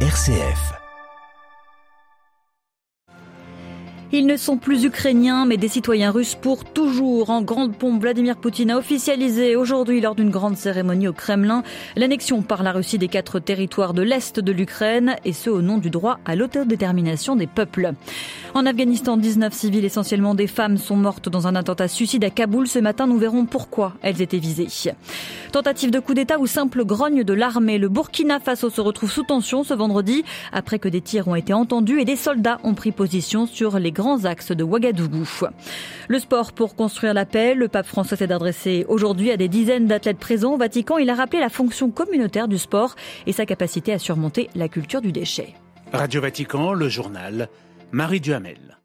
RCF. Ils ne sont plus ukrainiens, mais des citoyens russes pour toujours. En grande pompe, Vladimir Poutine a officialisé aujourd'hui, lors d'une grande cérémonie au Kremlin, l'annexion par la Russie des quatre territoires de l'Est de l'Ukraine, et ce au nom du droit à l'autodétermination des peuples. En Afghanistan, 19 civils, essentiellement des femmes, sont mortes dans un attentat suicide à Kaboul. Ce matin, nous verrons pourquoi elles étaient visées. Tentative de coup d'État ou simple grogne de l'armée. Le Burkina Faso se retrouve sous tension ce vendredi, après que des tirs ont été entendus et des soldats ont pris position sur les grands axes de Ouagadougou. Le sport pour construire la paix. Le pape François s'est adressé aujourd'hui à des dizaines d'athlètes présents au Vatican. Il a rappelé la fonction communautaire du sport et sa capacité à surmonter la culture du déchet. Radio Vatican, le journal, Marie Duhamel.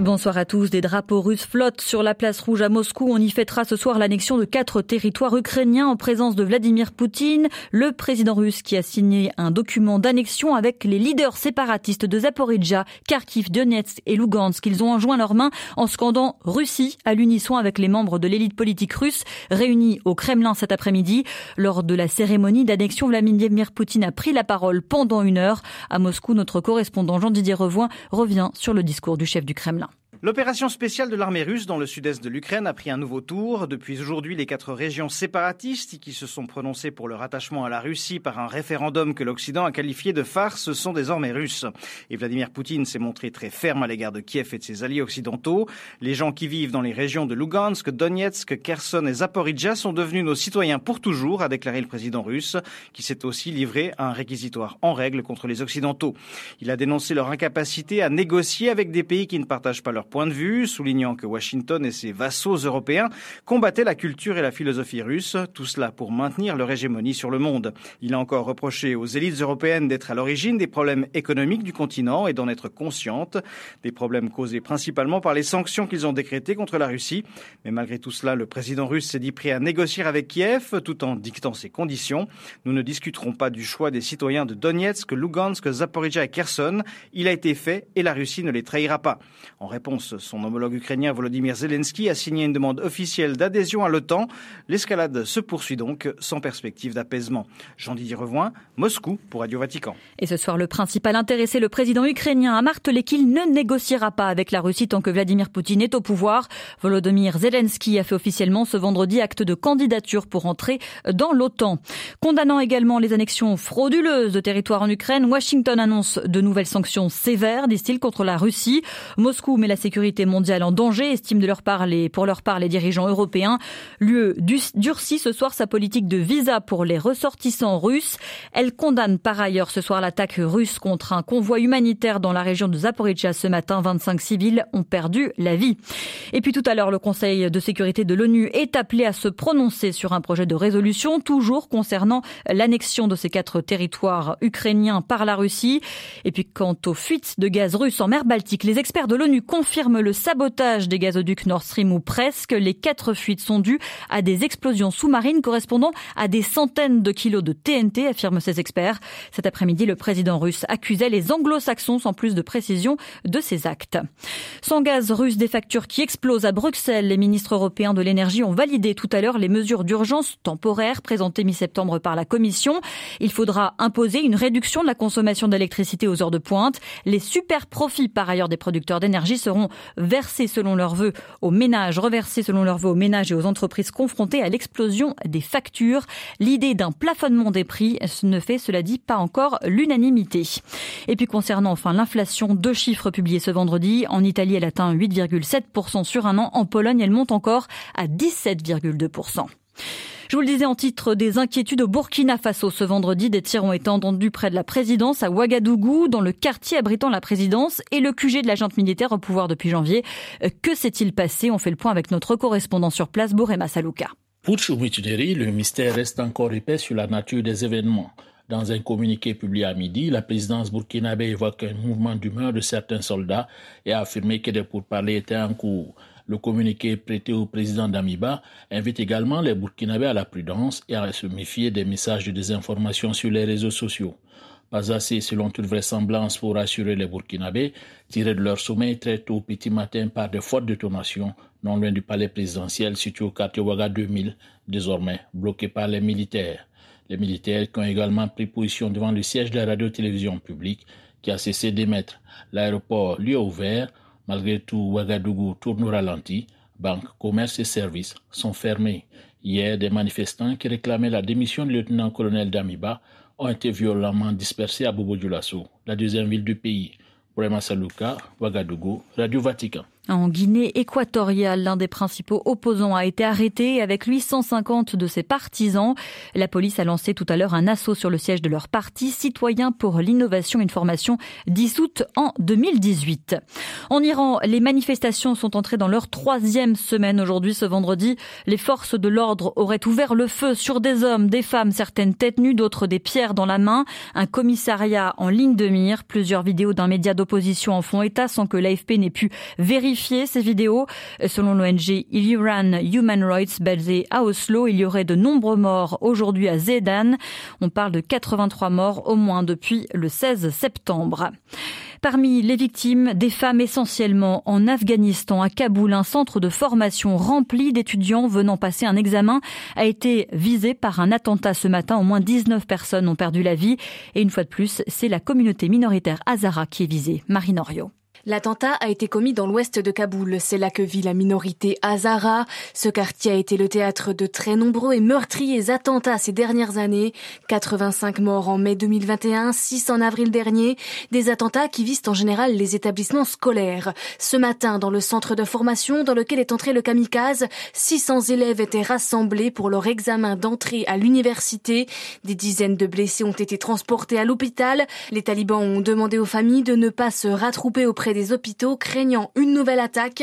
Bonsoir à tous. Des drapeaux russes flottent sur la place rouge à Moscou. On y fêtera ce soir l'annexion de quatre territoires ukrainiens en présence de Vladimir Poutine, le président russe qui a signé un document d'annexion avec les leaders séparatistes de Zaporizhia, Kharkiv, Donetsk et Lugansk. Ils ont enjoint leurs mains en scandant Russie à l'unisson avec les membres de l'élite politique russe réunis au Kremlin cet après-midi. Lors de la cérémonie d'annexion, Vladimir Poutine a pris la parole pendant une heure. À Moscou, notre correspondant Jean-Didier Revoin revient sur le discours du chef du Kremlin. L'opération spéciale de l'armée russe dans le sud-est de l'Ukraine a pris un nouveau tour. Depuis aujourd'hui, les quatre régions séparatistes qui se sont prononcées pour le rattachement à la Russie par un référendum que l'Occident a qualifié de farce sont désormais russes. Et Vladimir Poutine s'est montré très ferme à l'égard de Kiev et de ses alliés occidentaux. Les gens qui vivent dans les régions de Lugansk, Donetsk, Kherson et Zaporizhia sont devenus nos citoyens pour toujours, a déclaré le président russe, qui s'est aussi livré à un réquisitoire en règle contre les Occidentaux. Il a dénoncé leur incapacité à négocier avec des pays qui ne partagent pas leur point de vue, soulignant que Washington et ses vassaux européens combattaient la culture et la philosophie russe, tout cela pour maintenir leur hégémonie sur le monde. Il a encore reproché aux élites européennes d'être à l'origine des problèmes économiques du continent et d'en être conscientes, des problèmes causés principalement par les sanctions qu'ils ont décrétées contre la Russie. Mais malgré tout cela, le président russe s'est dit prêt à négocier avec Kiev tout en dictant ses conditions. Nous ne discuterons pas du choix des citoyens de Donetsk, Lugansk, Zaporizhia et Kherson. Il a été fait et la Russie ne les trahira pas. En réponse son homologue ukrainien Volodymyr Zelensky a signé une demande officielle d'adhésion à l'OTAN. L'escalade se poursuit donc sans perspective d'apaisement. Jean-Didier Revoin, Moscou pour Radio Vatican. Et ce soir, le principal intéressé, le président ukrainien, a martelé qu'il ne négociera pas avec la Russie tant que Vladimir Poutine est au pouvoir. Volodymyr Zelensky a fait officiellement ce vendredi acte de candidature pour entrer dans l'OTAN. Condamnant également les annexions frauduleuses de territoires en Ukraine, Washington annonce de nouvelles sanctions sévères, disent-ils, contre la Russie. Moscou met la sécurité mondiale en danger, estiment de leur part les, pour leur part les dirigeants européens. L'UE durcit ce soir sa politique de visa pour les ressortissants russes. Elle condamne par ailleurs ce soir l'attaque russe contre un convoi humanitaire dans la région de Zaporizhia ce matin. 25 civils ont perdu la vie. Et puis tout à l'heure, le Conseil de sécurité de l'ONU est appelé à se prononcer sur un projet de résolution, toujours concernant l'annexion de ces quatre territoires ukrainiens par la Russie. Et puis quant aux fuites de gaz russes en mer Baltique, les experts de l'ONU confirment le sabotage des gazoducs Nord Stream ou presque. Les quatre fuites sont dues à des explosions sous-marines correspondant à des centaines de kilos de TNT, affirment ces experts. Cet après-midi, le président russe accusait les anglo-saxons sans plus de précision de ces actes. Sans gaz russe, des factures qui explosent à Bruxelles. Les ministres européens de l'énergie ont validé tout à l'heure les mesures d'urgence temporaires présentées mi-septembre par la Commission. Il faudra imposer une réduction de la consommation d'électricité aux heures de pointe. Les super profits par ailleurs des producteurs d'énergie seront versés selon leurs vœux aux ménages, reversés selon leurs vœux aux ménages et aux entreprises confrontées à l'explosion des factures. L'idée d'un plafonnement des prix ne fait, cela dit, pas encore l'unanimité. Et puis concernant enfin l'inflation, deux chiffres publiés ce vendredi. En Italie, elle atteint 8,7% sur un an. En Pologne, elle monte encore à 17,2%. Je vous le disais en titre des inquiétudes au Burkina Faso. Ce vendredi, des tirs ont été entendus près de la présidence à Ouagadougou, dans le quartier abritant la présidence et le QG de l'agente militaire au pouvoir depuis janvier. Euh, que s'est-il passé? On fait le point avec notre correspondant sur place, Borema Salouka. Pour Choumituneri, le mystère reste encore épais sur la nature des événements. Dans un communiqué publié à midi, la présidence burkinabé évoque un mouvement d'humeur de certains soldats et a affirmé que des pourparlers étaient en cours. Le communiqué prêté au président d'Amiba invite également les Burkinabés à la prudence et à se méfier des messages de désinformation sur les réseaux sociaux. Pas assez, selon toute vraisemblance, pour rassurer les Burkinabés, tirés de leur sommeil très tôt petit matin par de fortes détonations, non loin du palais présidentiel situé au quartier Ouaga 2000, désormais bloqué par les militaires. Les militaires qui ont également pris position devant le siège de la radio-télévision publique qui a cessé d'émettre. L'aéroport lui est ouvert. Malgré tout, Ouagadougou tourne au ralenti. Banques, commerces et services sont fermés. Hier, des manifestants qui réclamaient la démission du lieutenant-colonel Damiba ont été violemment dispersés à Bobo Dioulasso, la deuxième ville du pays. Brema Saluka, Ouagadougou, Radio Vatican. En Guinée équatoriale, l'un des principaux opposants a été arrêté avec lui 150 de ses partisans. La police a lancé tout à l'heure un assaut sur le siège de leur parti, Citoyens pour l'innovation une formation dissoute en 2018. En Iran, les manifestations sont entrées dans leur troisième semaine aujourd'hui. Ce vendredi, les forces de l'ordre auraient ouvert le feu sur des hommes, des femmes, certaines têtes nues, d'autres des pierres dans la main. Un commissariat en ligne de mire. Plusieurs vidéos d'un média d'opposition en font état sans que l'AFP n'ait pu vérifier ces vidéos. Selon l'ONG Iran Human Rights basée à Oslo, il y aurait de nombreux morts aujourd'hui à Zedan. On parle de 83 morts au moins depuis le 16 septembre. Parmi les victimes, des femmes essentiellement en Afghanistan, à Kaboul, un centre de formation rempli d'étudiants venant passer un examen a été visé par un attentat ce matin. Au moins 19 personnes ont perdu la vie. Et une fois de plus, c'est la communauté minoritaire Hazara qui est visée. Marine. L'attentat a été commis dans l'ouest de Kaboul. C'est là que vit la minorité Hazara. Ce quartier a été le théâtre de très nombreux et meurtriers attentats ces dernières années. 85 morts en mai 2021, 6 en avril dernier. Des attentats qui visent en général les établissements scolaires. Ce matin, dans le centre de formation dans lequel est entré le kamikaze, 600 élèves étaient rassemblés pour leur examen d'entrée à l'université. Des dizaines de blessés ont été transportés à l'hôpital. Les talibans ont demandé aux familles de ne pas se rattrouper auprès des hôpitaux craignant une nouvelle attaque.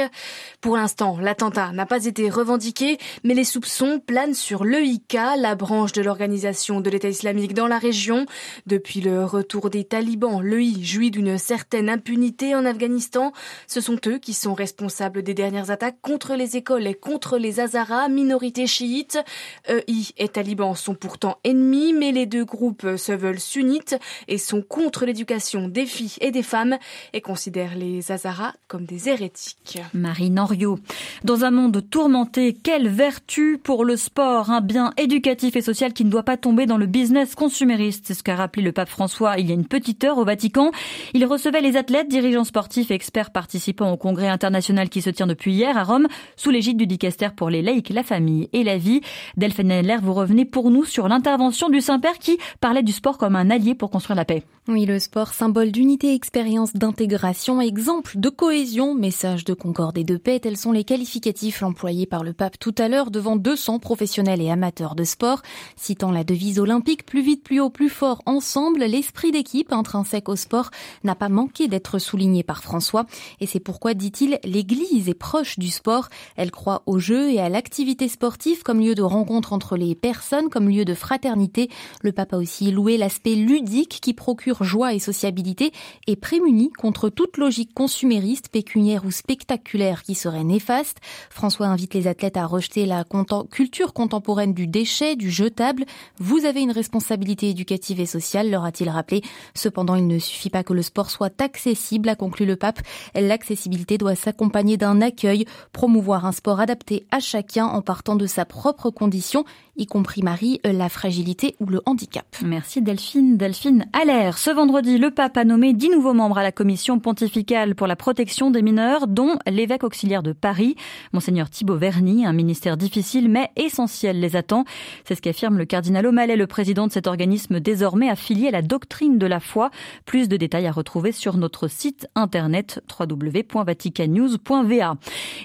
Pour l'instant, l'attentat n'a pas été revendiqué, mais les soupçons planent sur l'EIK, la branche de l'organisation de l'État islamique dans la région. Depuis le retour des talibans, l'EI jouit d'une certaine impunité en Afghanistan. Ce sont eux qui sont responsables des dernières attaques contre les écoles et contre les Hazaras, minorité chiite. EI et talibans sont pourtant ennemis, mais les deux groupes se veulent sunnites et sont contre l'éducation des filles et des femmes et considèrent les Hazaras comme des hérétiques. Marie Norio. Dans un monde tourmenté, quelle vertu pour le sport, un bien éducatif et social qui ne doit pas tomber dans le business consumériste. C'est ce qu'a rappelé le pape François il y a une petite heure au Vatican. Il recevait les athlètes, dirigeants sportifs et experts participant au congrès international qui se tient depuis hier à Rome, sous l'égide du dicaster pour les laïcs, la famille et la vie. Delphine Adler, vous revenez pour nous sur l'intervention du Saint-Père qui parlait du sport comme un allié pour construire la paix. Oui, le sport, symbole d'unité, expérience d'intégration et exemple de cohésion, message de concorde et de paix, tels sont les qualificatifs employés par le pape tout à l'heure devant 200 professionnels et amateurs de sport. Citant la devise olympique plus vite, plus haut, plus fort, ensemble, l'esprit d'équipe intrinsèque au sport n'a pas manqué d'être souligné par François. Et c'est pourquoi, dit-il, l'Église est proche du sport. Elle croit au jeu et à l'activité sportive comme lieu de rencontre entre les personnes, comme lieu de fraternité. Le pape a aussi loué l'aspect ludique qui procure joie et sociabilité et prémuni contre toute logique consumériste, pécuniaire ou spectaculaire qui serait néfaste. François invite les athlètes à rejeter la culture contemporaine du déchet, du jetable. Vous avez une responsabilité éducative et sociale, leur a-t-il rappelé. Cependant, il ne suffit pas que le sport soit accessible, a conclu le pape. L'accessibilité doit s'accompagner d'un accueil, promouvoir un sport adapté à chacun en partant de sa propre condition y compris Marie, la fragilité ou le handicap. Merci Delphine. Delphine Allaire. Ce vendredi, le pape a nommé dix nouveaux membres à la commission pontificale pour la protection des mineurs, dont l'évêque auxiliaire de Paris, Monseigneur Thibaut Verny. Un ministère difficile mais essentiel les attend. C'est ce qu'affirme le cardinal O'Malley, le président de cet organisme désormais affilié à la doctrine de la foi. Plus de détails à retrouver sur notre site internet www.vaticannews.va.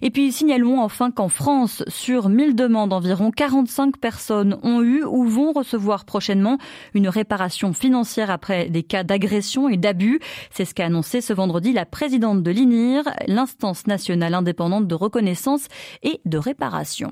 Et puis signalons enfin qu'en France, sur 1000 demandes, environ 45 personnes ont eu ou vont recevoir prochainement une réparation financière après des cas d'agression et d'abus. C'est ce qu'a annoncé ce vendredi présidente de l'INIR, l'instance nationale indépendante de reconnaissance et de réparation.